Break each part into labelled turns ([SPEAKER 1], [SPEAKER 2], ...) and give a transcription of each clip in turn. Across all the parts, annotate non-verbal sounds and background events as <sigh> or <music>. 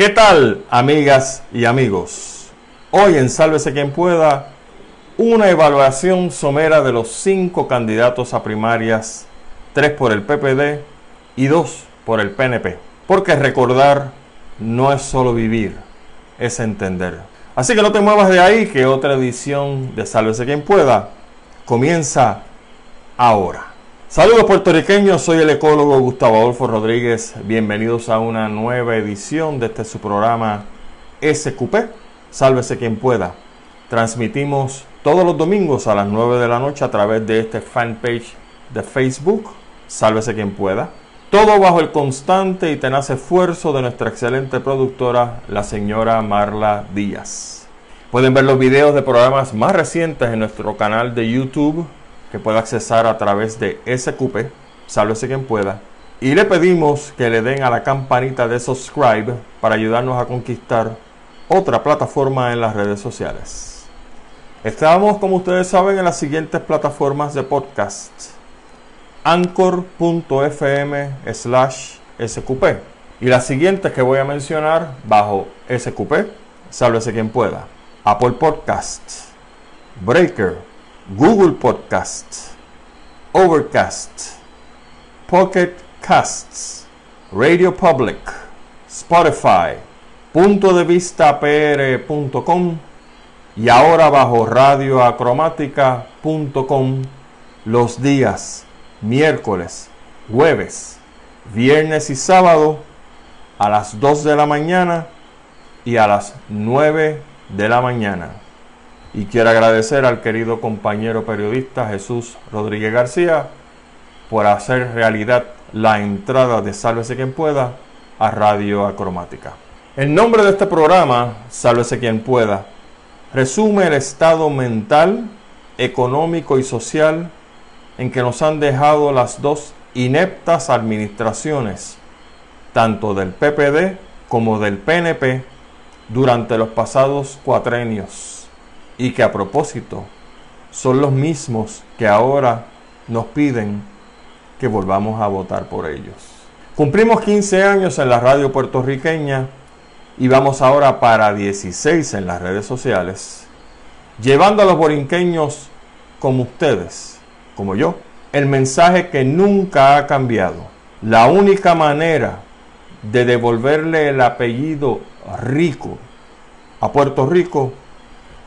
[SPEAKER 1] ¿Qué tal, amigas y amigos? Hoy en Sálvese quien pueda, una evaluación somera de los cinco candidatos a primarias, tres por el PPD y dos por el PNP. Porque recordar no es solo vivir, es entender. Así que no te muevas de ahí, que otra edición de Sálvese quien pueda comienza ahora. Saludos puertorriqueños, soy el ecólogo Gustavo Adolfo Rodríguez. Bienvenidos a una nueva edición de este su programa SQP. Sálvese quien pueda. Transmitimos todos los domingos a las 9 de la noche a través de este fanpage de Facebook. Sálvese quien pueda. Todo bajo el constante y tenaz esfuerzo de nuestra excelente productora, la señora Marla Díaz. Pueden ver los videos de programas más recientes en nuestro canal de YouTube que pueda accesar a través de SQP, sálvese quien pueda. Y le pedimos que le den a la campanita de subscribe para ayudarnos a conquistar otra plataforma en las redes sociales. Estamos, como ustedes saben, en las siguientes plataformas de podcast. Anchor.fm slash SQP. Y las siguientes que voy a mencionar bajo SQP, sálvese quien pueda. Apple Podcasts, Breaker, Google Podcasts, Overcast, Pocket Casts, Radio Public, Spotify, punto de vista pr.com y ahora bajo radioacromática.com los días miércoles, jueves, viernes y sábado a las 2 de la mañana y a las 9 de la mañana. Y quiero agradecer al querido compañero periodista Jesús Rodríguez García por hacer realidad la entrada de Sálvese quien pueda a Radio Acromática. El nombre de este programa, Sálvese quien pueda, resume el estado mental, económico y social en que nos han dejado las dos ineptas administraciones, tanto del PPD como del PNP, durante los pasados cuatrenios y que a propósito son los mismos que ahora nos piden que volvamos a votar por ellos. Cumplimos 15 años en la radio puertorriqueña y vamos ahora para 16 en las redes sociales, llevando a los borinqueños como ustedes, como yo, el mensaje que nunca ha cambiado. La única manera de devolverle el apellido rico a Puerto Rico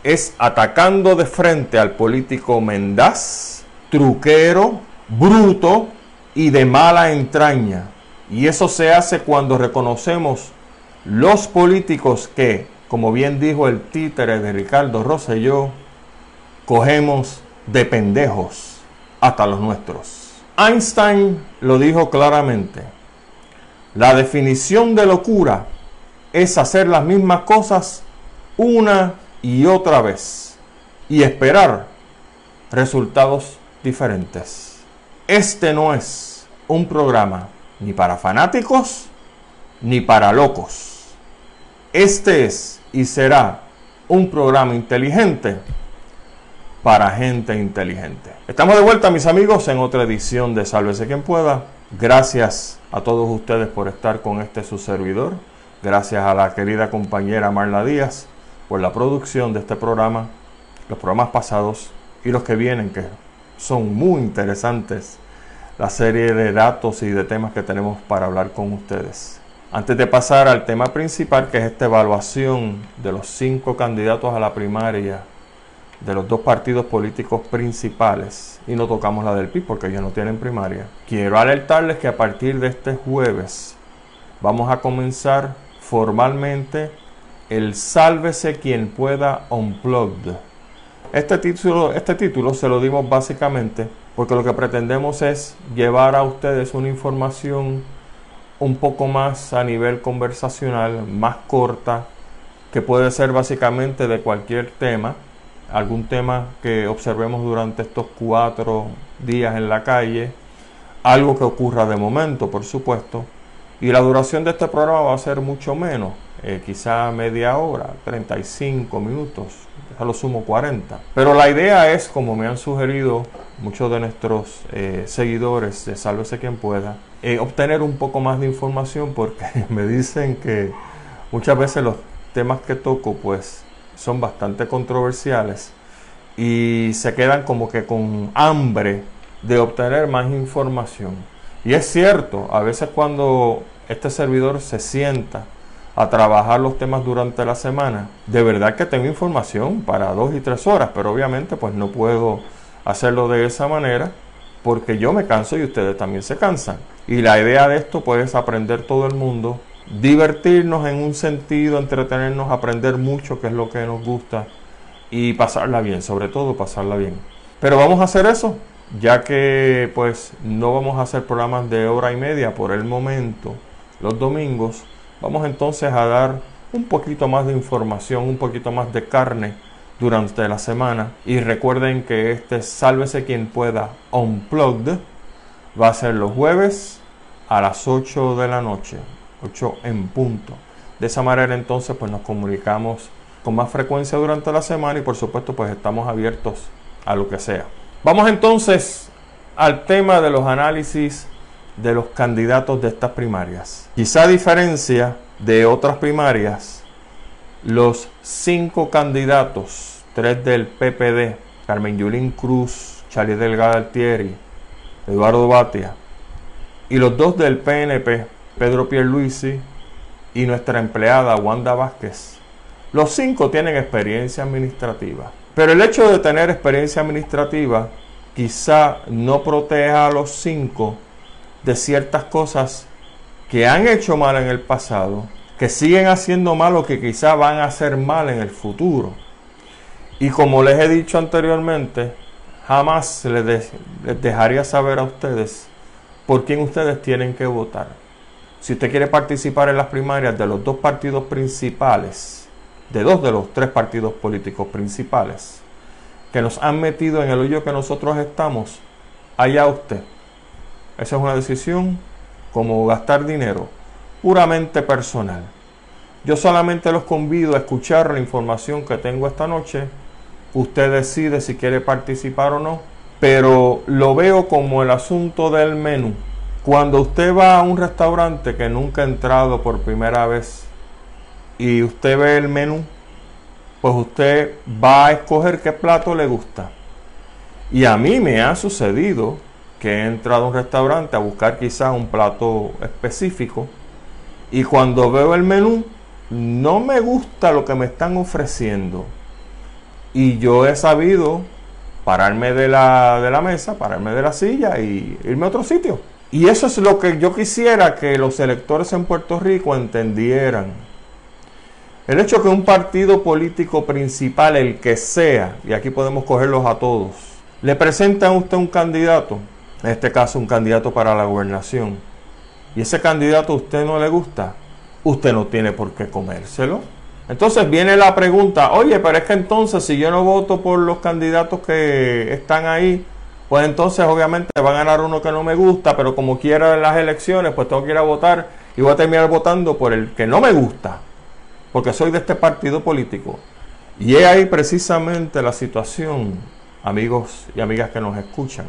[SPEAKER 1] es atacando de frente al político mendaz, truquero, bruto y de mala entraña. Y eso se hace cuando reconocemos los políticos que, como bien dijo el títere de Ricardo Rosselló, cogemos de pendejos hasta los nuestros. Einstein lo dijo claramente. La definición de locura es hacer las mismas cosas una y otra vez y esperar resultados diferentes. Este no es un programa ni para fanáticos ni para locos. Este es y será un programa inteligente para gente inteligente. Estamos de vuelta, mis amigos, en otra edición de Sálvese quien pueda. Gracias a todos ustedes por estar con este su servidor. Gracias a la querida compañera Marla Díaz por la producción de este programa, los programas pasados y los que vienen, que son muy interesantes, la serie de datos y de temas que tenemos para hablar con ustedes. Antes de pasar al tema principal, que es esta evaluación de los cinco candidatos a la primaria de los dos partidos políticos principales, y no tocamos la del PIB porque ellos no tienen primaria, quiero alertarles que a partir de este jueves vamos a comenzar formalmente el Sálvese quien pueda Unplugged. Este título, este título se lo dimos básicamente porque lo que pretendemos es llevar a ustedes una información un poco más a nivel conversacional, más corta, que puede ser básicamente de cualquier tema, algún tema que observemos durante estos cuatro días en la calle, algo que ocurra de momento, por supuesto, y la duración de este programa va a ser mucho menos, eh, quizá media hora, 35 minutos, a lo sumo 40. Pero la idea es, como me han sugerido muchos de nuestros eh, seguidores de Sálvese quien pueda, eh, obtener un poco más de información porque <laughs> me dicen que muchas veces los temas que toco pues son bastante controversiales y se quedan como que con hambre de obtener más información. Y es cierto, a veces cuando este servidor se sienta a trabajar los temas durante la semana, de verdad que tengo información para dos y tres horas, pero obviamente pues no puedo hacerlo de esa manera porque yo me canso y ustedes también se cansan. Y la idea de esto pues es aprender todo el mundo, divertirnos en un sentido, entretenernos, aprender mucho, que es lo que nos gusta, y pasarla bien, sobre todo pasarla bien. Pero vamos a hacer eso, ya que pues no vamos a hacer programas de hora y media por el momento, los domingos, vamos entonces a dar un poquito más de información, un poquito más de carne durante la semana. Y recuerden que este Sálvese quien pueda Unplugged va a ser los jueves a las 8 de la noche, 8 en punto. De esa manera entonces pues nos comunicamos con más frecuencia durante la semana y por supuesto pues estamos abiertos a lo que sea. Vamos entonces al tema de los análisis de los candidatos de estas primarias. Quizá a diferencia de otras primarias, los cinco candidatos, tres del PPD, Carmen Yulín Cruz, Charlie Delgado Altieri, Eduardo Batia, y los dos del PNP, Pedro Pierluisi y nuestra empleada Wanda Vázquez. Los cinco tienen experiencia administrativa. Pero el hecho de tener experiencia administrativa quizá no proteja a los cinco de ciertas cosas que han hecho mal en el pasado que siguen haciendo mal o que quizá van a hacer mal en el futuro. Y como les he dicho anteriormente, jamás les, dejaría saber a ustedes por quién ustedes tienen que votar. Si usted quiere participar en las primarias de los dos partidos principales, de dos de los tres partidos políticos principales, que nos han metido en el hoyo que nosotros estamos, allá usted. Esa es una decisión como gastar dinero puramente personal. Yo solamente los convido a escuchar la información que tengo esta noche. Usted decide si quiere participar o no, pero lo veo como el asunto del menú. Cuando usted va a un restaurante que nunca ha entrado por primera vez y usted ve el menú, pues usted va a escoger qué plato le gusta. Y a mí me ha sucedido que he entrado a un restaurante a buscar quizá un plato específico y cuando veo el menú, no me gusta lo que me están ofreciendo. Y yo he sabido pararme de la, de la mesa, pararme de la silla y irme a otro sitio. Y eso es lo que yo quisiera que los electores en Puerto Rico entendieran. El hecho que un partido político principal, el que sea, y aquí podemos cogerlos a todos, le presenta a usted un candidato, en este caso un candidato para la gobernación, y ese candidato a usted no le gusta, usted no tiene por qué comérselo. Entonces viene la pregunta, oye, pero es que entonces si yo no voto por los candidatos que están ahí, pues entonces obviamente va a ganar uno que no me gusta, pero como quiera en las elecciones, pues tengo que ir a votar y voy a terminar votando por el que no me gusta, porque soy de este partido político. Y es ahí precisamente la situación, amigos y amigas que nos escuchan.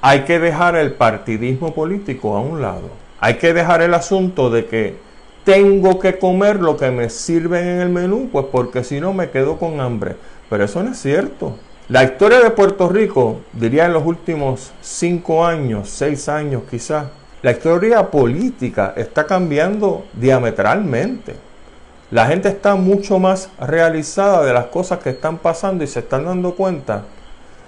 [SPEAKER 1] Hay que dejar el partidismo político a un lado hay que dejar el asunto de que tengo que comer lo que me sirven en el menú, pues porque si no me quedo con hambre. Pero eso no es cierto. La historia de Puerto Rico, diría en los últimos cinco años, seis años quizás, la historia política está cambiando diametralmente. La gente está mucho más realizada de las cosas que están pasando y se están dando cuenta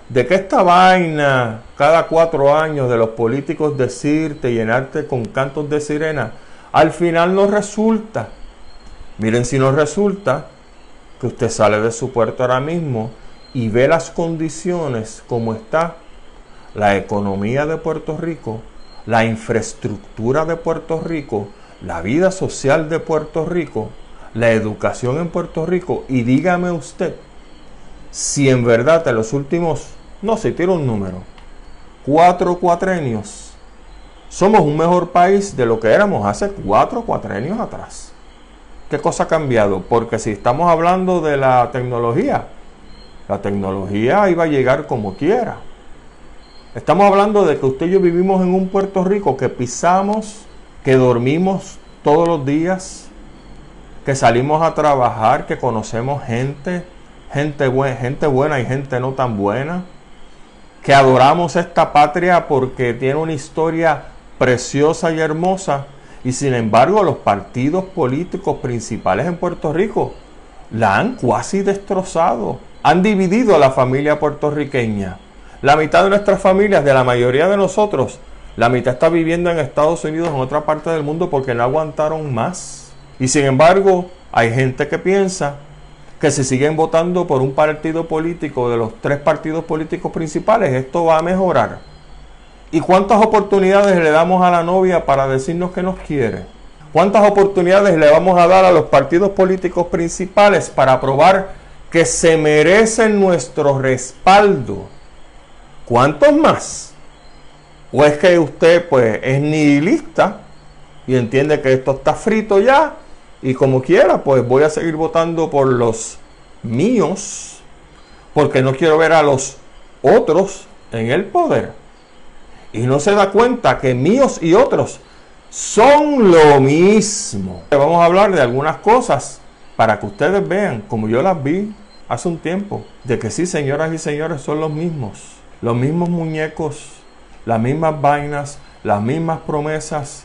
[SPEAKER 1] de que esta vaina cada cuatro años de los políticos decirte, llenarte con cantos de sirena, al final no resulta. Miren si no resulta que usted sale de su puerto ahora mismo y ve las condiciones como está la economía de Puerto Rico, la infraestructura de Puerto Rico, la vida social de Puerto Rico, la educación en Puerto Rico y dígame usted si en verdad en los últimos no, si tiro un número. Cuatro cuatrenios. Somos un mejor país de lo que éramos hace cuatro cuatrenios atrás. ¿Qué cosa ha cambiado? Porque si estamos hablando de la tecnología, la tecnología iba a llegar como quiera. Estamos hablando de que usted y yo vivimos en un Puerto Rico que pisamos, que dormimos todos los días, que salimos a trabajar, que conocemos gente, gente, gente buena y gente no tan buena, que adoramos esta patria porque tiene una historia preciosa y hermosa, y sin embargo los partidos políticos principales en Puerto Rico la han cuasi destrozado, han dividido a la familia puertorriqueña. La mitad de nuestras familias, de la mayoría de nosotros, la mitad está viviendo en Estados Unidos, en otra parte del mundo, porque no aguantaron más. Y sin embargo, hay gente que piensa que si siguen votando por un partido político de los tres partidos políticos principales, esto va a mejorar. ¿Y cuántas oportunidades le damos a la novia para decirnos que nos quiere? ¿Cuántas oportunidades le vamos a dar a los partidos políticos principales para probar que se merecen nuestro respaldo? ¿Cuántos más? ¿O es que usted pues es nihilista y entiende que esto está frito ya y como quiera pues voy a seguir votando por los míos porque no quiero ver a los otros en el poder? Y no se da cuenta que míos y otros son lo mismo. Vamos a hablar de algunas cosas para que ustedes vean, como yo las vi hace un tiempo, de que sí, señoras y señores, son los mismos los mismos muñecos, las mismas vainas, las mismas promesas,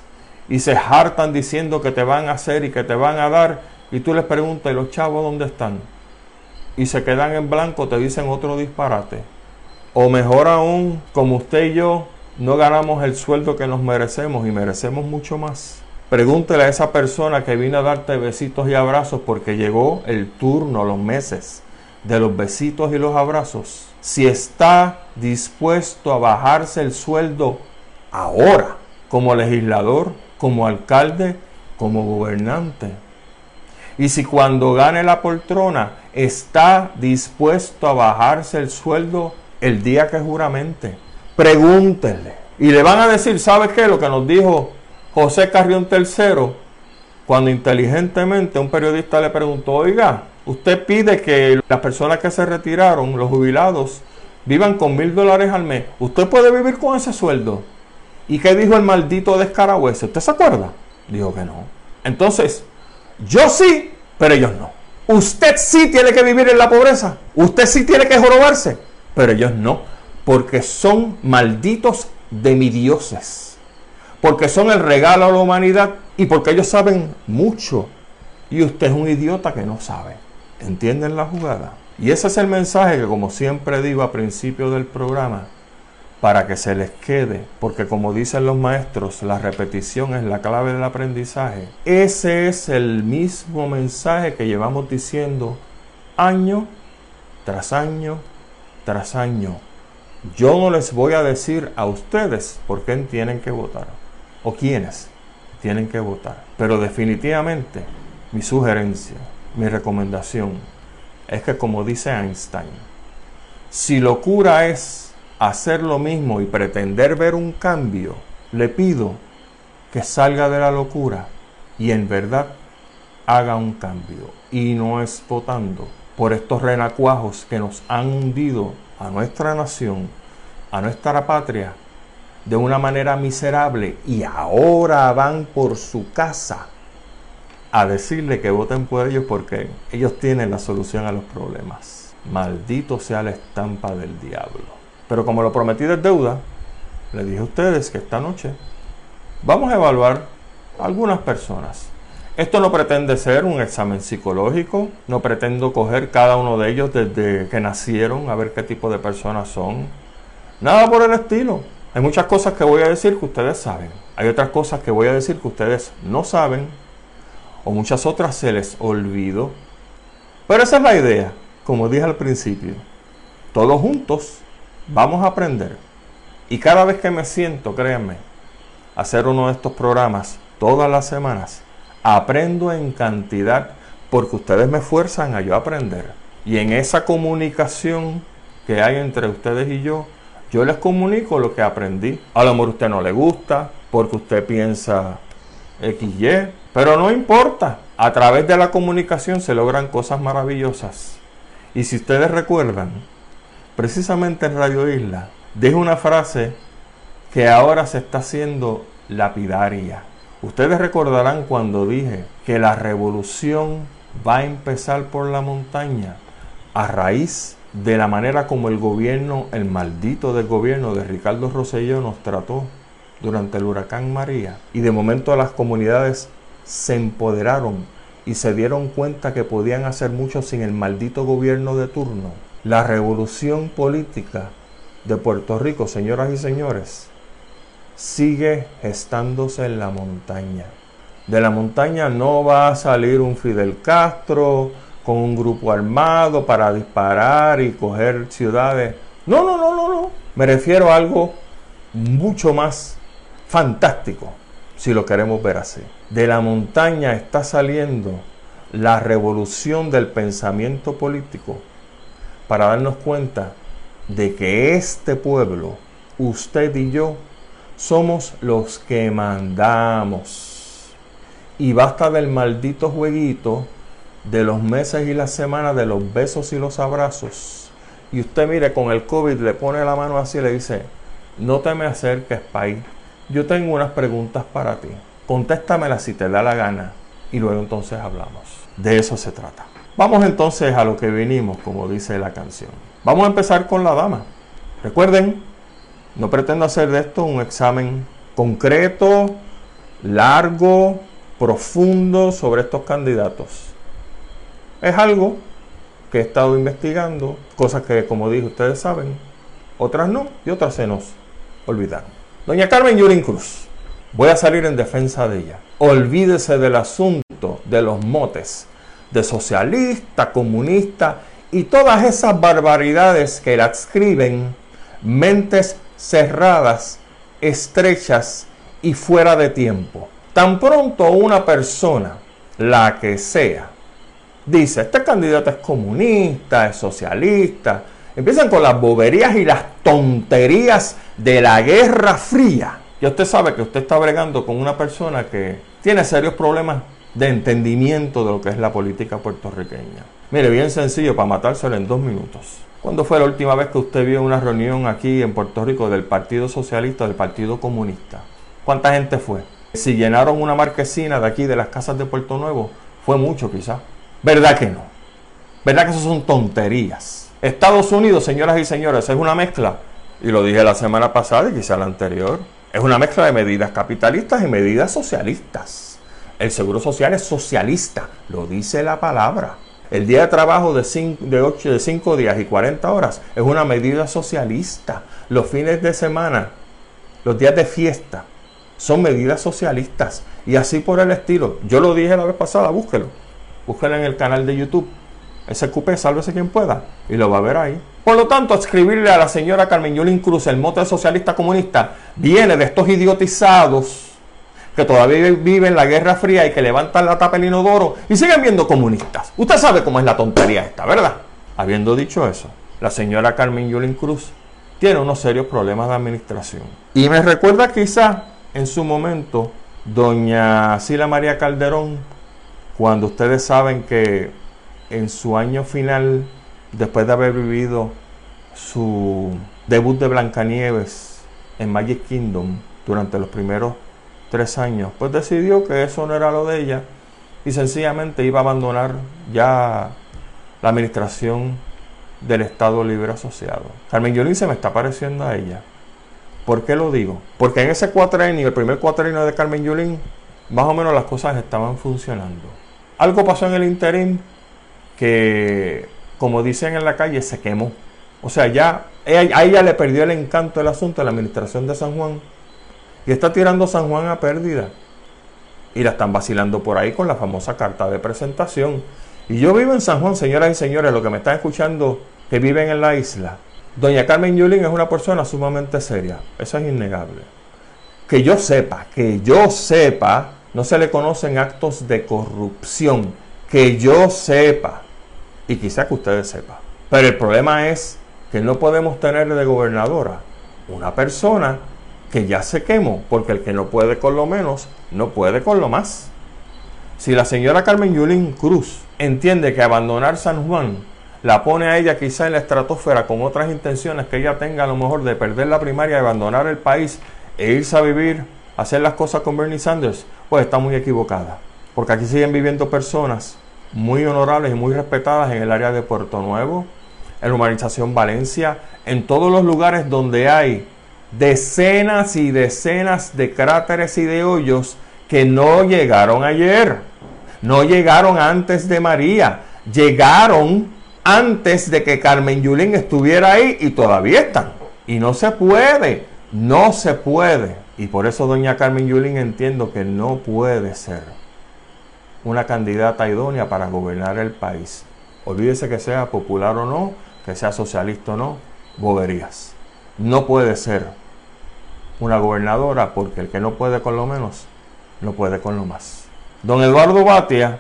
[SPEAKER 1] y se hartan diciendo que te van a hacer y que te van a dar, y tú les preguntas, ¿y los chavos dónde están? Y se quedan en blanco, te dicen otro disparate. O mejor aún, como usted y yo no ganamos el sueldo que nos merecemos y merecemos mucho más. Pregúntele a esa persona que vino a darte besitos y abrazos porque llegó el turno, los meses de los besitos y los abrazos si está dispuesto a bajarse el sueldo ahora, como legislador, como alcalde, como gobernante. Y si cuando gane la poltrona está dispuesto a bajarse el sueldo el día que juramente, pregúntenle. Y le van a decir, ¿sabes qué? Lo que nos dijo José Carrión III, cuando inteligentemente un periodista le preguntó, oiga, Usted pide que las personas que se retiraron, los jubilados, vivan con mil dólares al mes. ¿Usted puede vivir con ese sueldo? ¿Y qué dijo el maldito descaragüese? ¿Usted se acuerda? Dijo que no. Entonces, yo sí, pero ellos no. Usted sí tiene que vivir en la pobreza. Usted sí tiene que jorobarse, pero ellos no. Porque son malditos demidioses. Porque son el regalo a la humanidad y porque ellos saben mucho. Y usted es un idiota que no sabe. ¿Entienden la jugada? Y ese es el mensaje que como siempre digo a principio del programa, para que se les quede, porque como dicen los maestros, la repetición es la clave del aprendizaje. Ese es el mismo mensaje que llevamos diciendo año tras año tras año. Yo no les voy a decir a ustedes por qué tienen que votar o quiénes tienen que votar, pero definitivamente mi sugerencia mi recomendación es que como dice Einstein, si locura es hacer lo mismo y pretender ver un cambio, le pido que salga de la locura y en verdad haga un cambio y no es votando por estos renacuajos que nos han hundido a nuestra nación, a nuestra patria, de una manera miserable y ahora van por su casa a decirle que voten por ellos porque ellos tienen la solución a los problemas. Maldito sea la estampa del diablo. Pero como lo prometí de deuda, le dije a ustedes que esta noche vamos a evaluar algunas personas. Esto no pretende ser un examen psicológico, no pretendo coger cada uno de ellos desde que nacieron a ver qué tipo de personas son. Nada por el estilo. Hay muchas cosas que voy a decir que ustedes saben. Hay otras cosas que voy a decir que ustedes no saben o muchas otras se les olvidó. Pero esa es la idea, como dije al principio. Todos juntos vamos a aprender. Y cada vez que me siento, créanme, hacer uno de estos programas todas las semanas, aprendo en cantidad porque ustedes me fuerzan a yo aprender. Y en esa comunicación que hay entre ustedes y yo, yo les comunico lo que aprendí. A lo mejor a usted no le gusta, porque usted piensa XY, pero no importa, a través de la comunicación se logran cosas maravillosas. Y si ustedes recuerdan, precisamente en Radio Isla, dije una frase que ahora se está haciendo lapidaria. Ustedes recordarán cuando dije que la revolución va a empezar por la montaña a raíz de la manera como el gobierno, el maldito del gobierno de Ricardo Rosselló nos trató durante el huracán María. Y de momento las comunidades se empoderaron y se dieron cuenta que podían hacer mucho sin el maldito gobierno de turno. La revolución política de Puerto Rico, señoras y señores, sigue gestándose en la montaña. De la montaña no va a salir un Fidel Castro con un grupo armado para disparar y coger ciudades. No, no, no, no, no. Me refiero a algo mucho más fantástico, si lo queremos ver así. De la montaña está saliendo la revolución del pensamiento político para darnos cuenta de que este pueblo, usted y yo, somos los que mandamos. Y basta del maldito jueguito de los meses y las semanas, de los besos y los abrazos. Y usted mire, con el COVID le pone la mano así y le dice, no te me acerques, país. Yo tengo unas preguntas para ti. Contéstamelas si te da la gana. Y luego entonces hablamos. De eso se trata. Vamos entonces a lo que vinimos, como dice la canción. Vamos a empezar con la dama. Recuerden, no pretendo hacer de esto un examen concreto, largo, profundo sobre estos candidatos. Es algo que he estado investigando, cosas que, como dije, ustedes saben, otras no, y otras se nos olvidaron. Doña Carmen Yurín Cruz, voy a salir en defensa de ella. Olvídese del asunto de los motes de socialista, comunista y todas esas barbaridades que la adscriben mentes cerradas, estrechas y fuera de tiempo. Tan pronto una persona, la que sea, dice, este candidato es comunista, es socialista, empiezan con las boberías y las tonterías de la Guerra Fría. Y usted sabe que usted está bregando con una persona que tiene serios problemas de entendimiento de lo que es la política puertorriqueña. Mire, bien sencillo, para matárselo en dos minutos. ¿Cuándo fue la última vez que usted vio una reunión aquí en Puerto Rico del Partido Socialista del Partido Comunista? ¿Cuánta gente fue? Si llenaron una marquesina de aquí, de las casas de Puerto Nuevo, fue mucho quizás. ¿Verdad que no? ¿Verdad que eso son tonterías? Estados Unidos, señoras y señores, es una mezcla, y lo dije la semana pasada y quizá la anterior, es una mezcla de medidas capitalistas y medidas socialistas. El seguro social es socialista, lo dice la palabra. El día de trabajo de 5 de de días y 40 horas es una medida socialista. Los fines de semana, los días de fiesta, son medidas socialistas. Y así por el estilo. Yo lo dije la vez pasada, búsquelo. Búsquelo en el canal de YouTube. SQP, sálvese quien pueda. Y lo va a ver ahí. Por lo tanto, escribirle a la señora Carmen Yulín Cruz el mote socialista comunista viene de estos idiotizados que todavía viven la Guerra Fría y que levantan la tapa del inodoro y siguen viendo comunistas. Usted sabe cómo es la tontería esta, ¿verdad? Habiendo dicho eso, la señora Carmen Yulín Cruz tiene unos serios problemas de administración. Y me recuerda quizá en su momento doña Sila María Calderón, cuando ustedes saben que en su año final, después de haber vivido su debut de Blancanieves en Magic Kingdom durante los primeros tres años, pues decidió que eso no era lo de ella y sencillamente iba a abandonar ya la administración del Estado Libre Asociado. Carmen Yulín se me está pareciendo a ella. ¿Por qué lo digo? Porque en ese cuatrenio, el primer cuatrenio de Carmen Yulín, más o menos las cosas estaban funcionando. Algo pasó en el interín que, como dicen en la calle, se quemó. O sea, ya a ella le perdió el encanto del asunto de la administración de San Juan y está tirando San Juan a pérdida. Y la están vacilando por ahí con la famosa carta de presentación. Y yo vivo en San Juan, señoras y señores, lo que me están escuchando que viven en la isla. Doña Carmen Yulín es una persona sumamente seria. Eso es innegable. Que yo sepa, que yo sepa, no se le conocen actos de corrupción. Que yo sepa. Y quizá que ustedes sepan. Pero el problema es que no podemos tener de gobernadora una persona que ya se quemó, porque el que no puede con lo menos, no puede con lo más. Si la señora Carmen Yulín Cruz entiende que abandonar San Juan la pone a ella quizá en la estratosfera con otras intenciones que ella tenga a lo mejor de perder la primaria, abandonar el país e irse a vivir, hacer las cosas con Bernie Sanders, pues está muy equivocada. Porque aquí siguen viviendo personas muy honorables y muy respetadas en el área de Puerto Nuevo, en la Valencia, en todos los lugares donde hay decenas y decenas de cráteres y de hoyos que no llegaron ayer, no llegaron antes de María, llegaron antes de que Carmen Yulín estuviera ahí y todavía están. Y no se puede, no se puede. Y por eso doña Carmen Yulín entiendo que no puede ser una candidata idónea para gobernar el país. Olvídese que sea popular o no, que sea socialista o no, boberías. No puede ser una gobernadora porque el que no puede con lo menos, no puede con lo más. Don Eduardo Batia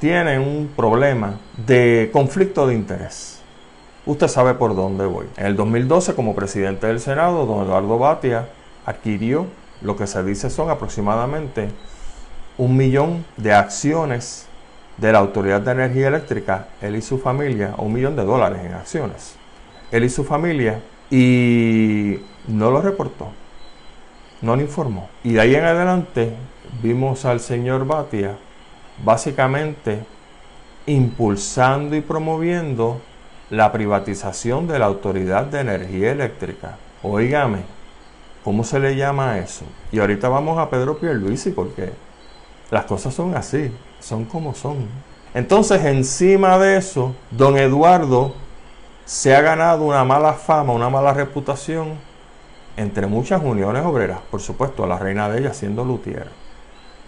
[SPEAKER 1] tiene un problema de conflicto de interés. Usted sabe por dónde voy. En el 2012, como presidente del Senado, don Eduardo Batia adquirió lo que se dice son aproximadamente un millón de acciones de la Autoridad de Energía Eléctrica, él y su familia, un millón de dólares en acciones, él y su familia, y no lo reportó, no lo informó. Y de ahí en adelante vimos al señor Batia básicamente impulsando y promoviendo la privatización de la Autoridad de Energía Eléctrica. Óigame, ¿cómo se le llama eso? Y ahorita vamos a Pedro Pierluisi porque las cosas son así, son como son. Entonces, encima de eso, don Eduardo se ha ganado una mala fama, una mala reputación entre muchas uniones obreras, por supuesto, la reina de ellas siendo Lutier,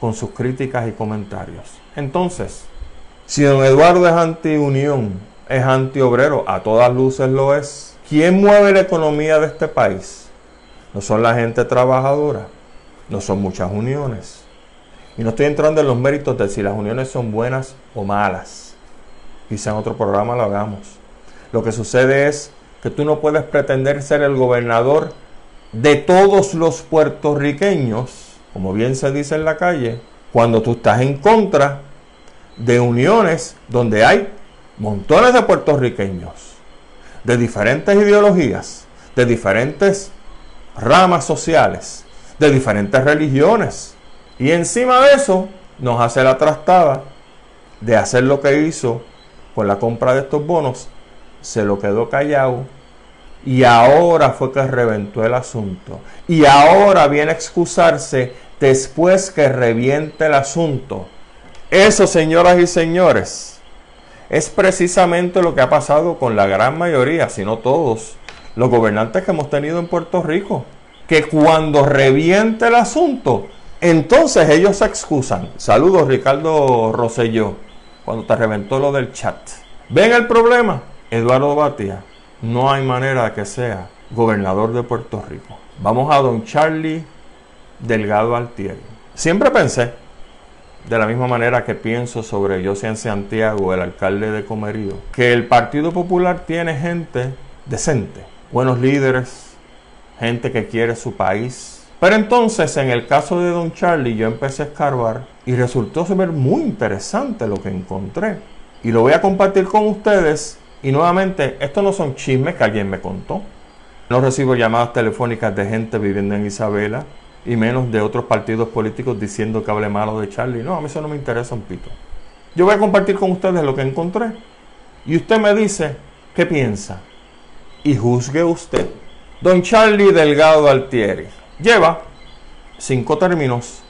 [SPEAKER 1] con sus críticas y comentarios. Entonces, si don Eduardo es anti-unión, es anti-obrero, a todas luces lo es, ¿quién mueve la economía de este país? No son la gente trabajadora, no son muchas uniones y no estoy entrando en los méritos de si las uniones son buenas o malas. Quizá en otro programa lo hagamos. Lo que sucede es que tú no puedes pretender ser el gobernador de todos los puertorriqueños, como bien se dice en la calle, cuando tú estás en contra de uniones donde hay montones de puertorriqueños, de diferentes ideologías, de diferentes ramas sociales, de diferentes religiones. Y encima de eso nos hace la trastada de hacer lo que hizo con la compra de estos bonos. Se lo quedó callado. Y ahora fue que reventó el asunto. Y ahora viene a excusarse después que reviente el asunto. Eso, señoras y señores, es precisamente lo que ha pasado con la gran mayoría, si no todos, los gobernantes que hemos tenido en Puerto Rico. Que cuando reviente el asunto, entonces ellos se excusan. Saludos Ricardo Rosselló, cuando te reventó lo del chat. ¿Ven el problema? Eduardo Batia, no hay manera que sea gobernador de Puerto Rico. Vamos a don Charlie Delgado Altieri. Siempre pensé, de la misma manera que pienso sobre José Santiago, el alcalde de Comerío, que el Partido Popular tiene gente decente, buenos líderes, gente que quiere su país, pero entonces, en el caso de Don Charlie, yo empecé a escarbar y resultó ser muy interesante lo que encontré. Y lo voy a compartir con ustedes. Y nuevamente, estos no son chismes que alguien me contó. No recibo llamadas telefónicas de gente viviendo en Isabela y menos de otros partidos políticos diciendo que hable malo de Charlie. No, a mí eso no me interesa un pito. Yo voy a compartir con ustedes lo que encontré. Y usted me dice qué piensa. Y juzgue usted. Don Charlie Delgado Altieri lleva cinco términos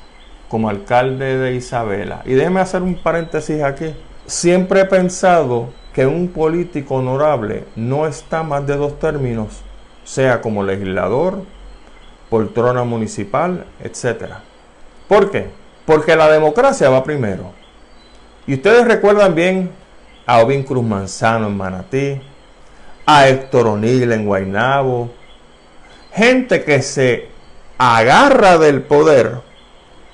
[SPEAKER 1] como alcalde de Isabela. Y déjeme hacer un paréntesis aquí. Siempre he pensado que un político honorable no está más de dos términos, sea como legislador, poltrona municipal, etc. ¿Por qué? Porque la democracia va primero. Y ustedes recuerdan bien a Ovin Cruz Manzano en Manatí, a Héctor O'Neill en Guaynabo, gente que se agarra del poder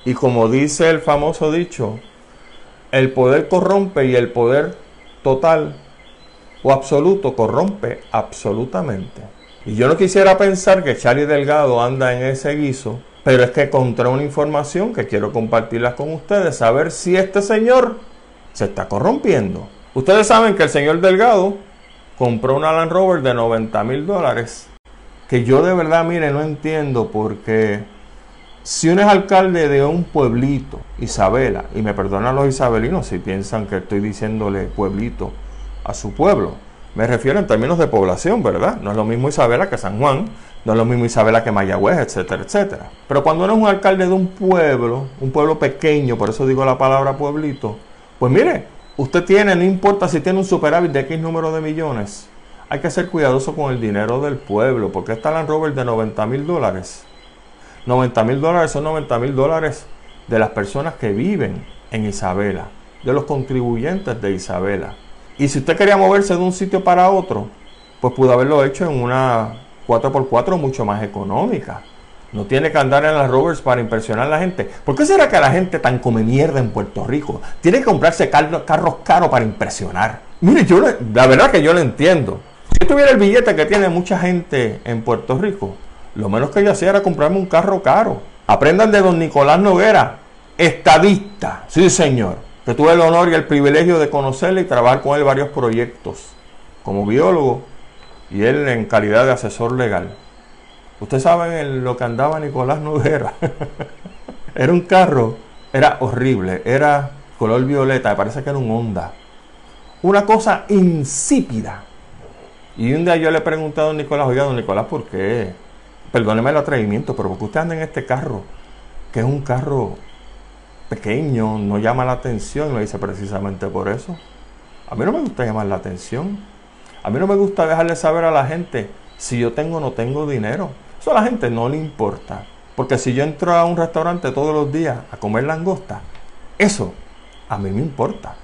[SPEAKER 1] y como dice el famoso dicho, el poder corrompe y el poder total o absoluto corrompe absolutamente. Y yo no quisiera pensar que Charlie Delgado anda en ese guiso, pero es que encontré una información que quiero compartirla con ustedes, a ver si este señor se está corrompiendo. Ustedes saben que el señor Delgado compró una Land Rover de 90 mil dólares que yo de verdad, mire, no entiendo porque Si uno es alcalde de un pueblito, Isabela, y me perdonan los isabelinos si piensan que estoy diciéndole pueblito a su pueblo, me refiero en términos de población, ¿verdad? No es lo mismo Isabela que San Juan, no es lo mismo Isabela que Mayagüez, etcétera, etcétera. Pero cuando uno es un alcalde de un pueblo, un pueblo pequeño, por eso digo la palabra pueblito, pues mire, usted tiene, no importa si tiene un superávit de X número de millones, hay que ser cuidadoso con el dinero del pueblo, porque esta Land Rover de 90 mil dólares, 90 mil dólares son 90 mil dólares de las personas que viven en Isabela, de los contribuyentes de Isabela. Y si usted quería moverse de un sitio para otro, pues pudo haberlo hecho en una 4x4 mucho más económica. No tiene que andar en las Rovers para impresionar a la gente. ¿Por qué será que la gente tan come mierda en Puerto Rico tiene que comprarse carros caros para impresionar? Mire, yo la verdad que yo lo entiendo. Si tuviera el billete que tiene mucha gente en Puerto Rico, lo menos que yo hacía era comprarme un carro caro. Aprendan de don Nicolás Noguera, estadista, sí señor que tuve el honor y el privilegio de conocerle y trabajar con él varios proyectos como biólogo y él en calidad de asesor legal. Ustedes saben lo que andaba Nicolás Noguera. <laughs> era un carro, era horrible, era color violeta, me parece que era un Honda. Una cosa insípida. Y un día yo le pregunté a don Nicolás, oiga, don Nicolás, ¿por qué? Perdóneme el atrevimiento, pero ¿por qué usted anda en este carro? Que es un carro pequeño, no llama la atención, lo dice precisamente por eso. A mí no me gusta llamar la atención. A mí no me gusta dejarle saber a la gente si yo tengo o no tengo dinero. Eso a la gente no le importa. Porque si yo entro a un restaurante todos los días a comer langosta, eso a mí me importa.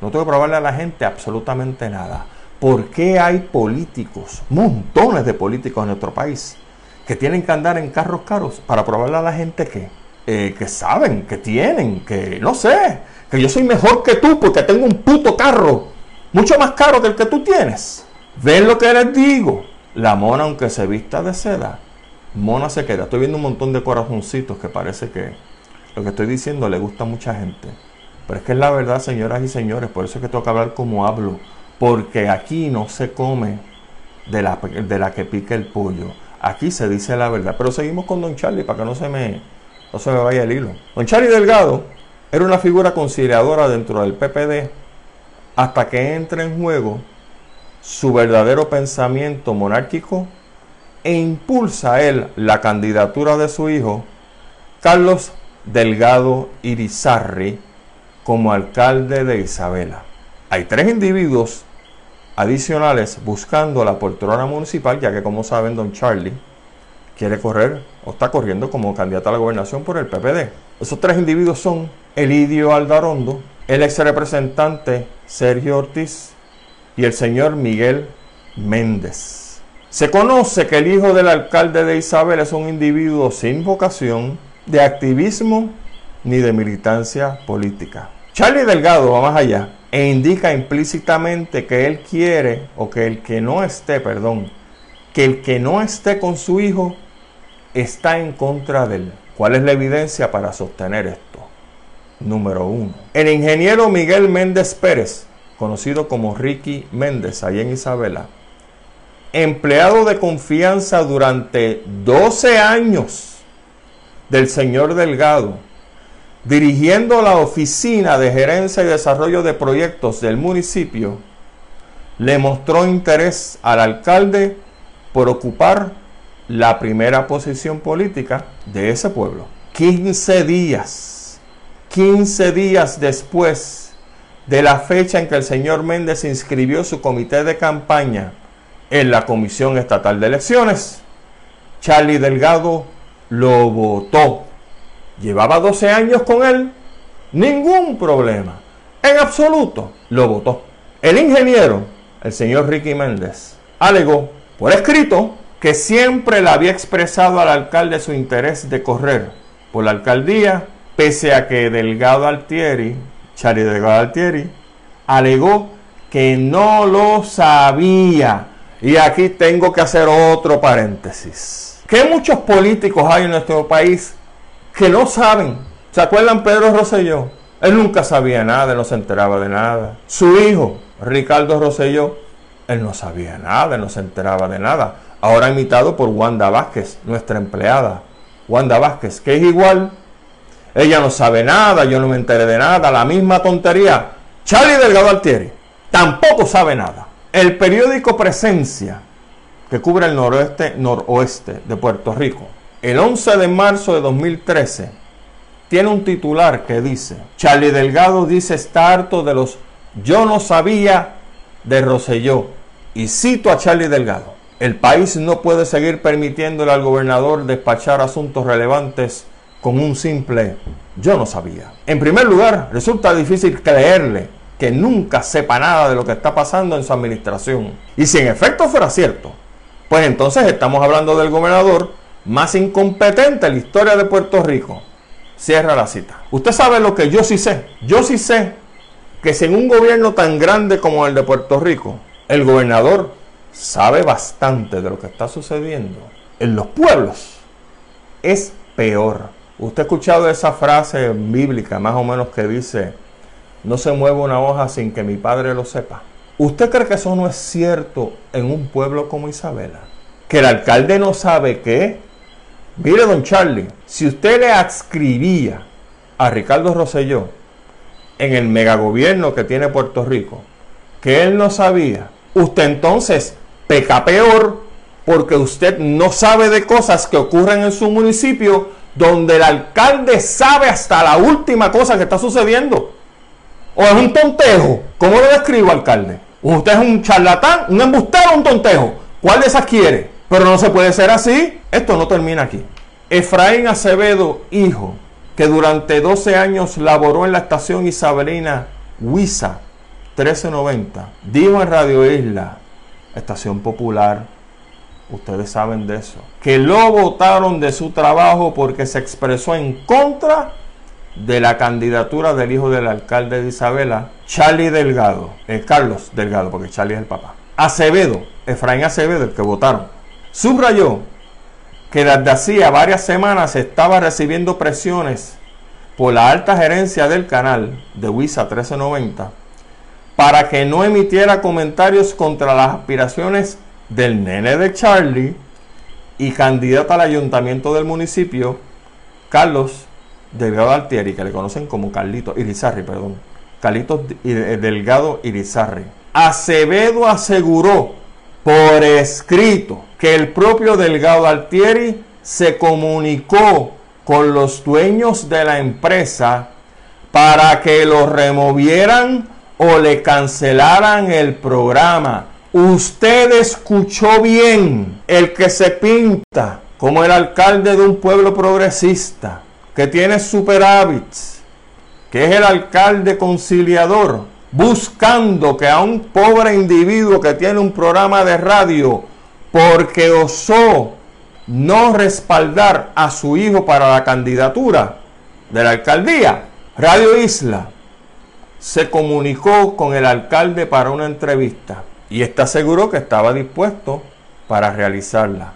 [SPEAKER 1] No tengo que probarle a la gente absolutamente nada. ¿Por qué hay políticos, montones de políticos en nuestro país, que tienen que andar en carros caros para probarle a la gente que eh, que saben, que tienen, que no sé, que yo soy mejor que tú porque tengo un puto carro mucho más caro que el que tú tienes. ¿Ven lo que les digo? La mona, aunque se vista de seda, mona se queda. Estoy viendo un montón de corazoncitos que parece que lo que estoy diciendo le gusta a mucha gente. Pero es que es la verdad, señoras y señores, por eso es que que hablar como hablo. Porque aquí no se come de la, de la que pica el pollo. Aquí se dice la verdad. Pero seguimos con Don Charlie para que no se me no se me vaya el hilo. Don Charlie Delgado era una figura conciliadora dentro del PPD hasta que entre en juego su verdadero pensamiento monárquico e impulsa él la candidatura de su hijo, Carlos Delgado Irizarri, como alcalde de Isabela. Hay tres individuos adicionales buscando la poltrona municipal, ya que como saben, don Charlie quiere correr o está corriendo como candidato a la gobernación por el PPD. Esos tres individuos son Elidio Aldarondo, el ex representante Sergio Ortiz y el señor Miguel Méndez. Se conoce que el hijo del alcalde de Isabel es un individuo sin vocación de activismo ni de militancia política. Charlie Delgado va más allá e indica implícitamente que él quiere, o que el que no esté, perdón, que el que no esté con su hijo está en contra de él. ¿Cuál es la evidencia para sostener esto? Número uno. El ingeniero Miguel Méndez Pérez, conocido como Ricky Méndez, allá en Isabela, empleado de confianza durante 12 años del señor Delgado, dirigiendo la oficina de gerencia y desarrollo de proyectos del municipio, le mostró interés al alcalde por ocupar la primera posición política de ese pueblo. 15 días, 15 días después de la fecha en que el señor Méndez inscribió su comité de campaña en la Comisión Estatal de Elecciones, Charlie Delgado lo votó. Llevaba 12 años con él, ningún problema, en absoluto, lo votó. El ingeniero, el señor Ricky Méndez, alegó por escrito que siempre le había expresado al alcalde su interés de correr por la alcaldía, pese a que Delgado Altieri, Chari Delgado Altieri, alegó que no lo sabía. Y aquí tengo que hacer otro paréntesis. Que muchos políticos hay en nuestro país que no saben. ¿Se acuerdan Pedro Rosselló? Él nunca sabía nada, no se enteraba de nada. Su hijo, Ricardo Rosselló, él no sabía nada, no se enteraba de nada ahora imitado por Wanda Vázquez, nuestra empleada. Wanda Vázquez, que es igual. Ella no sabe nada, yo no me enteré de nada, la misma tontería. Charlie Delgado Altieri tampoco sabe nada. El periódico Presencia, que cubre el noroeste, noroeste de Puerto Rico, el 11 de marzo de 2013, tiene un titular que dice, Charlie Delgado dice está harto de los yo no sabía de Roselló. Y cito a Charlie Delgado, el país no puede seguir permitiéndole al gobernador despachar asuntos relevantes con un simple yo no sabía. En primer lugar, resulta difícil creerle que nunca sepa nada de lo que está pasando en su administración. Y si en efecto fuera cierto, pues entonces estamos hablando del gobernador más incompetente en la historia de Puerto Rico. Cierra la cita. Usted sabe lo que yo sí sé. Yo sí sé que si en un gobierno tan grande como el de Puerto Rico, el gobernador sabe bastante de lo que está sucediendo en los pueblos, es peor. Usted ha escuchado esa frase bíblica más o menos que dice, no se mueve una hoja sin que mi padre lo sepa. ¿Usted cree que eso no es cierto en un pueblo como Isabela? Que el alcalde no sabe qué. Mire, don Charlie, si usted le adscribía a Ricardo Rosselló en el megagobierno que tiene Puerto Rico, que él no sabía, usted entonces peca peor porque usted no sabe de cosas que ocurren en su municipio donde el alcalde sabe hasta la última cosa que está sucediendo. ¿O es un tontejo? ¿Cómo lo describo, alcalde? ¿Usted es un charlatán, un embustero o un tontejo? ¿Cuál de esas quiere? Pero no se puede ser así. Esto no termina aquí. Efraín Acevedo, hijo, que durante 12 años laboró en la estación isabelina Huiza 1390, dijo en Radio Isla, estación popular, ustedes saben de eso, que lo votaron de su trabajo porque se expresó en contra de la candidatura del hijo del alcalde de Isabela, Charlie Delgado, eh, Carlos Delgado, porque Charlie es el papá. Acevedo, Efraín Acevedo, el que votaron, subrayó que desde hacía varias semanas estaba recibiendo presiones por la alta gerencia del canal de WISA 1390 para que no emitiera comentarios contra las aspiraciones del nene de Charlie y candidato al ayuntamiento del municipio, Carlos Delgado Altieri, que le conocen como Carlito Irizarri, perdón. Carlitos eh, Delgado Irizarri. Acevedo aseguró por escrito que el propio Delgado Altieri se comunicó con los dueños de la empresa para que lo removieran o le cancelaran el programa. Usted escuchó bien el que se pinta como el alcalde de un pueblo progresista que tiene superávits, que es el alcalde conciliador, buscando que a un pobre individuo que tiene un programa de radio, porque osó no respaldar a su hijo para la candidatura de la alcaldía, Radio Isla se comunicó con el alcalde para una entrevista y está aseguró que estaba dispuesto para realizarla.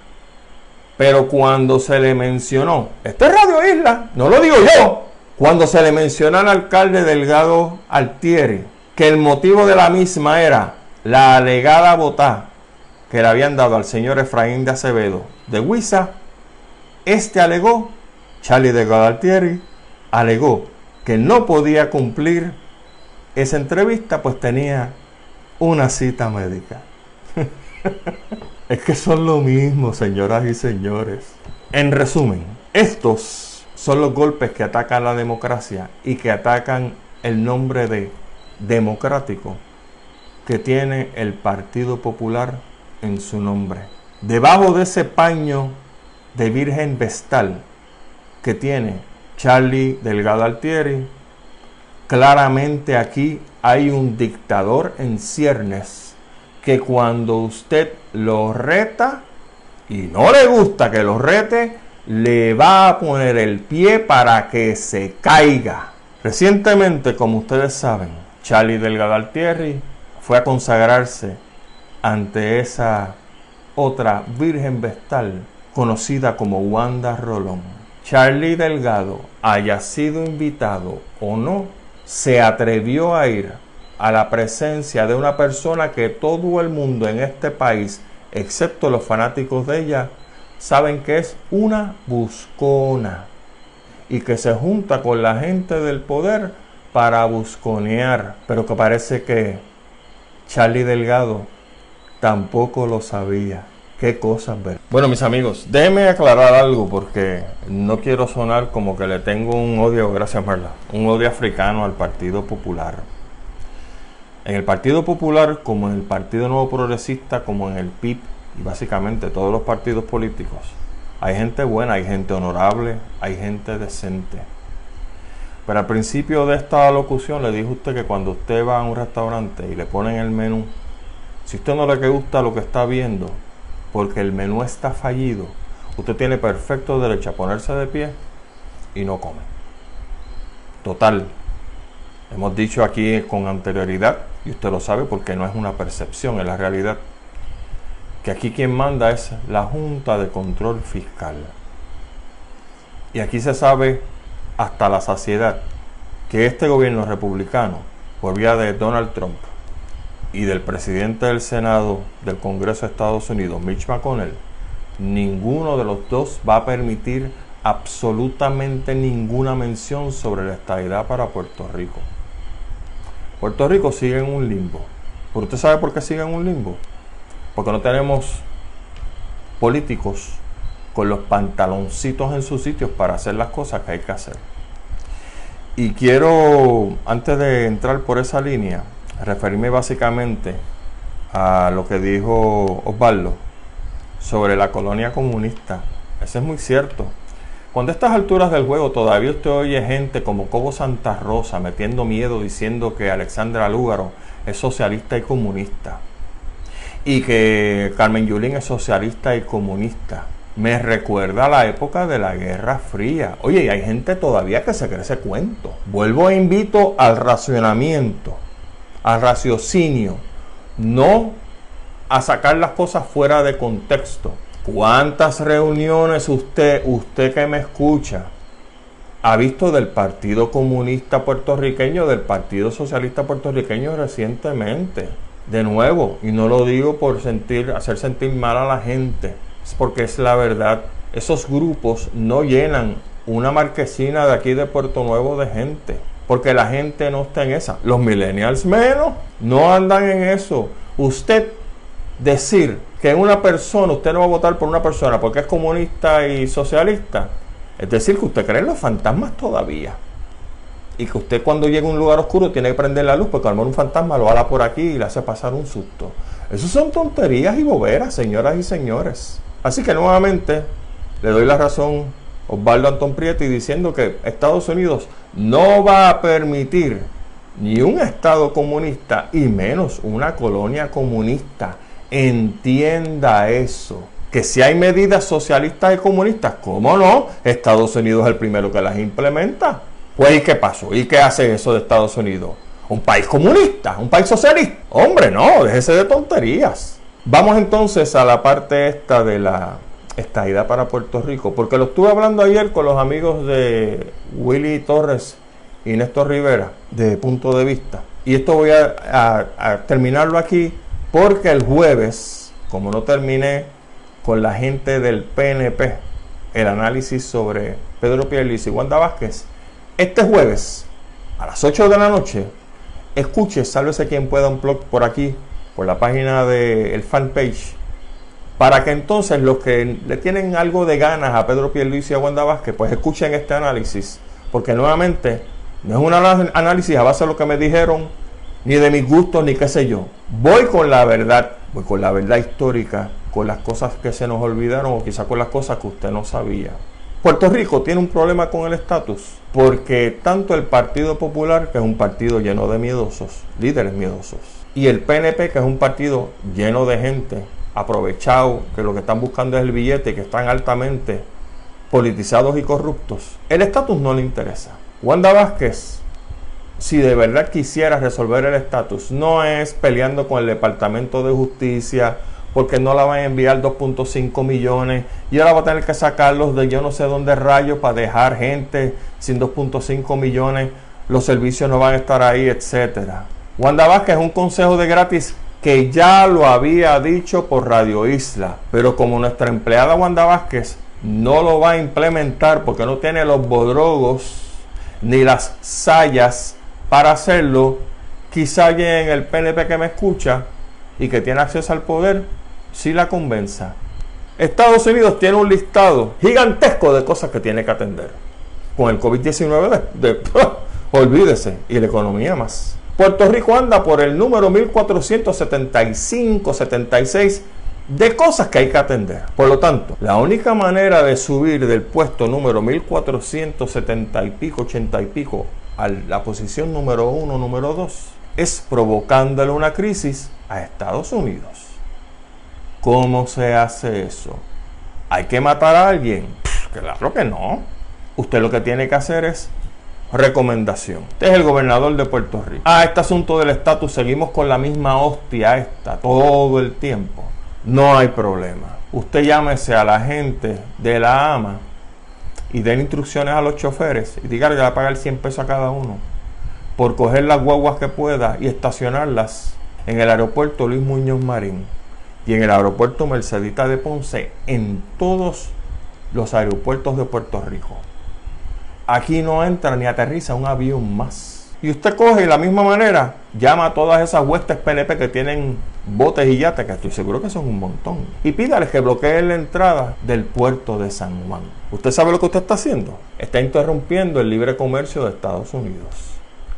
[SPEAKER 1] Pero cuando se le mencionó, esto es Radio Isla, no lo digo yo, cuando se le mencionó al alcalde Delgado Altieri que el motivo de la misma era la alegada botá que le habían dado al señor Efraín de Acevedo de Huiza, este alegó, Charlie Delgado Altieri, alegó que no podía cumplir esa entrevista pues tenía una cita médica. <laughs> Es que son lo mismo, señoras y señores. En resumen, estos son los golpes que atacan la democracia y que atacan el nombre de democrático que tiene el Partido Popular en su nombre. Debajo de ese paño de Virgen Vestal que tiene Charlie Delgado Altieri, claramente aquí hay un dictador en ciernes que cuando usted lo reta y no le gusta que lo rete, le va a poner el pie para que se caiga. Recientemente, como ustedes saben, Charlie Delgado Altieri fue a consagrarse ante esa otra Virgen Vestal conocida como Wanda Rolón. Charlie Delgado, haya sido invitado o no, se atrevió a ir a la presencia de una persona que todo el mundo en este país, excepto los fanáticos de ella, saben que es una buscona y que se junta con la gente del poder para busconear, pero que parece que Charlie Delgado tampoco lo sabía. Qué cosas ver. Bueno, mis amigos, déjenme aclarar algo porque no quiero sonar como que le tengo un odio, gracias Marla, un odio africano al Partido Popular. En el Partido Popular, como en el Partido Nuevo Progresista, como en el PIB y básicamente todos los partidos políticos, hay gente buena, hay gente honorable, hay gente decente. Pero al principio de esta locución le dijo usted que cuando usted va a un restaurante y le ponen el menú, si usted no le gusta lo que está viendo, porque el menú está fallido, usted tiene perfecto derecho a ponerse de pie y no come. Total. Hemos dicho aquí con anterioridad, y usted lo sabe porque no es una percepción, es la realidad, que aquí quien manda es la Junta de Control Fiscal. Y aquí se sabe hasta la saciedad que este gobierno republicano, por vía de Donald Trump y del presidente del Senado del Congreso de Estados Unidos, Mitch McConnell, ninguno de los dos va a permitir absolutamente ninguna mención sobre la estabilidad para Puerto Rico. Puerto Rico sigue en un limbo. ¿Pero usted sabe por qué sigue en un limbo? Porque no tenemos políticos con los pantaloncitos en sus sitios para hacer las cosas que hay que hacer. Y quiero, antes de entrar por esa línea, referirme básicamente a lo que dijo Osvaldo sobre la colonia comunista. Eso es muy cierto. Cuando a estas alturas del juego todavía usted oye gente como Cobo Santa Rosa metiendo miedo diciendo que Alexandra Lúgaro es socialista y comunista y que Carmen Yulín es socialista y comunista. Me recuerda a la época de la Guerra Fría. Oye, y hay gente todavía que se cree ese cuento. Vuelvo e invito al racionamiento, al raciocinio, no a sacar las cosas fuera de contexto. ¿Cuántas reuniones usted, usted que me escucha, ha visto del Partido Comunista Puertorriqueño, del Partido Socialista Puertorriqueño recientemente? De nuevo, y no lo digo por sentir, hacer sentir mal a la gente, es porque es la verdad. Esos grupos no llenan una marquesina de aquí de Puerto Nuevo de gente, porque la gente no está en esa. Los millennials menos, no andan en eso. Usted decir que una persona, usted no va a votar por una persona porque es comunista y socialista, es decir, que usted cree en los fantasmas todavía y que usted cuando llega a un lugar oscuro tiene que prender la luz porque a lo mejor un fantasma lo ala por aquí y le hace pasar un susto. Eso son tonterías y boberas, señoras y señores. Así que nuevamente le doy la razón Osvaldo Antón Prieto y diciendo que Estados Unidos no va a permitir ni un Estado comunista y menos una colonia comunista. Entienda eso. Que si hay medidas socialistas y comunistas, ¿cómo no? Estados Unidos es el primero que las implementa. Pues, ¿y qué pasó? ¿Y qué hace eso de Estados Unidos? ¿Un país comunista? ¿Un país socialista? Hombre, no, déjese de tonterías. Vamos entonces a la parte esta de la estadidad para Puerto Rico, porque lo estuve hablando ayer con los amigos de Willy Torres y Néstor Rivera, de punto de vista. Y esto voy a, terminarlo aquí, porque el jueves, como no terminé con la gente del PNP, el análisis sobre Pedro Pierluisi y Wanda Vázquez, este jueves, a las 8 de la noche, escuche, sálvese quien pueda un blog por aquí, por la página del fanpage, para que entonces los que le tienen algo de ganas a Pedro Pierluisi y a Wanda Vázquez, pues escuchen este análisis, porque nuevamente no es un análisis a base de lo que me dijeron, ni de mis gustos, ni qué sé yo. Voy con la verdad, voy con la verdad histórica, con las cosas que se nos olvidaron o quizá con las cosas que usted no sabía. Puerto Rico tiene un problema con el estatus porque tanto el Partido Popular, que es un partido lleno de miedosos, líderes miedosos, y el PNP, que es un partido lleno de gente aprovechado, que lo que están buscando es el billete, que están altamente politizados y corruptos, el estatus no le interesa. Wanda Vázquez, si de verdad quisiera resolver el estatus, no es peleando con el Departamento de Justicia, porque no la van a enviar 2.5 millones y ahora va a tener que sacarlos de yo no sé dónde rayos para dejar gente sin 2.5 millones, los servicios no van a estar ahí, etcétera. Wanda Vázquez es un consejo de gratis que ya lo había dicho por Radio Isla, pero como nuestra empleada Wanda Vázquez no lo va a implementar porque no tiene los bodrogos ni las sayas para hacerlo, quizá alguien en el PNP que me escucha y que tiene acceso al poder, sí la convenza. Estados Unidos tiene un listado gigantesco de cosas que tiene que atender. Con el COVID-19, de, <laughs> olvídese, y la economía más. Puerto Rico anda por el número 1475-76 de cosas que hay que atender. Por lo tanto, la única manera de subir del puesto número 1470 y pico, 80 y pico, a la posición número 1, número 2, es provocándole una crisis a Estados Unidos. ¿Cómo se hace eso? ¿Hay que matar a alguien? claro que no. Usted lo que tiene que hacer es recomendación. Este es el gobernador de Puerto Rico. Ah, este asunto del estatus, seguimos con la misma hostia esta todo el tiempo. No hay problema. Usted llámese a la gente de la AMA y den instrucciones a los choferes y diga que va a pagar 100 pesos a cada uno por coger las guaguas que pueda y estacionarlas en el aeropuerto Luis Muñoz Marín y en el aeropuerto Mercedita de Ponce, en todos los aeropuertos de Puerto Rico. Aquí no entra ni aterriza un avión más. Y usted coge de la misma manera, llama a todas esas huestes PNP que tienen botes y yates, que estoy seguro que son un montón, y pídales que bloqueen la entrada del puerto de San Juan. ¿Usted sabe lo que usted está haciendo? Está interrumpiendo el libre comercio de Estados Unidos.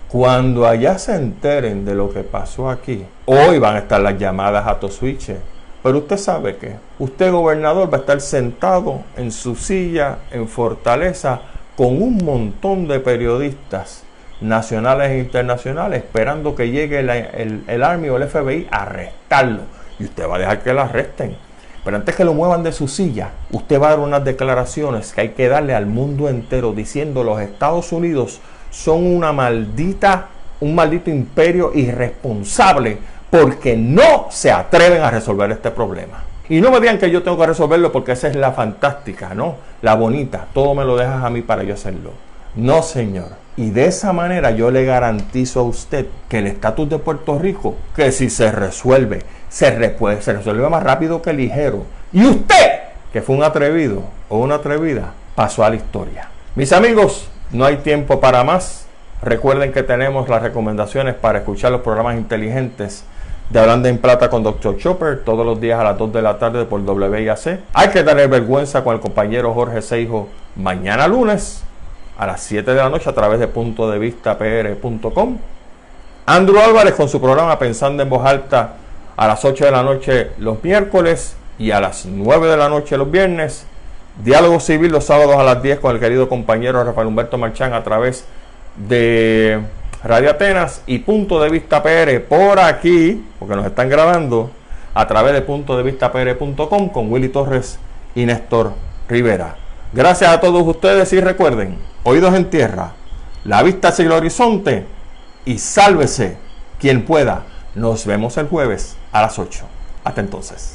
[SPEAKER 1] Cuando allá se enteren de lo que pasó aquí, hoy van a estar las llamadas a Tosuiche. Pero usted sabe que usted, gobernador, va a estar sentado en su silla en Fortaleza con un montón de periodistas nacionales e internacionales esperando que llegue el, el, Army o el FBI a arrestarlo. Y usted va a dejar que lo arresten. Pero antes que lo muevan de su silla, usted va a dar unas declaraciones que hay que darle al mundo entero diciendo los Estados Unidos son una maldita, un maldito imperio irresponsable porque no se atreven a resolver este problema. Y no me digan que yo tengo que resolverlo porque esa es la fantástica, ¿no? La bonita. Todo me lo dejas a mí para yo hacerlo. No, señor. Y de esa manera yo le garantizo a usted que el estatus de Puerto Rico, que si se resuelve, se, se resuelve más rápido que ligero. Y usted, que fue un atrevido o una atrevida, pasó a la historia. Mis amigos, no hay tiempo para más. Recuerden que tenemos las recomendaciones para escuchar los programas inteligentes de Hablando en Plata con Dr. Chopper todos los días a las 2 de la tarde por WIAC. Hay que tener vergüenza con el compañero Jorge Seijo mañana lunes a las 7 de la noche a través de punto de vista pr.com. Andrew Álvarez con su programa Pensando en Voz Alta a las 8 de la noche los miércoles y a las 9 de la noche los viernes. Diálogo Civil los sábados a las 10 con el querido compañero Rafael Humberto Marchán a través de Radio Atenas y Punto de Vista PR por aquí, porque nos están grabando a través de punto de vista PR.com con Willy Torres y Néstor Rivera. Gracias a todos ustedes y recuerden, oídos en tierra, la vista hacia el horizonte y sálvese quien pueda. Nos vemos el jueves a las 8. Hasta entonces.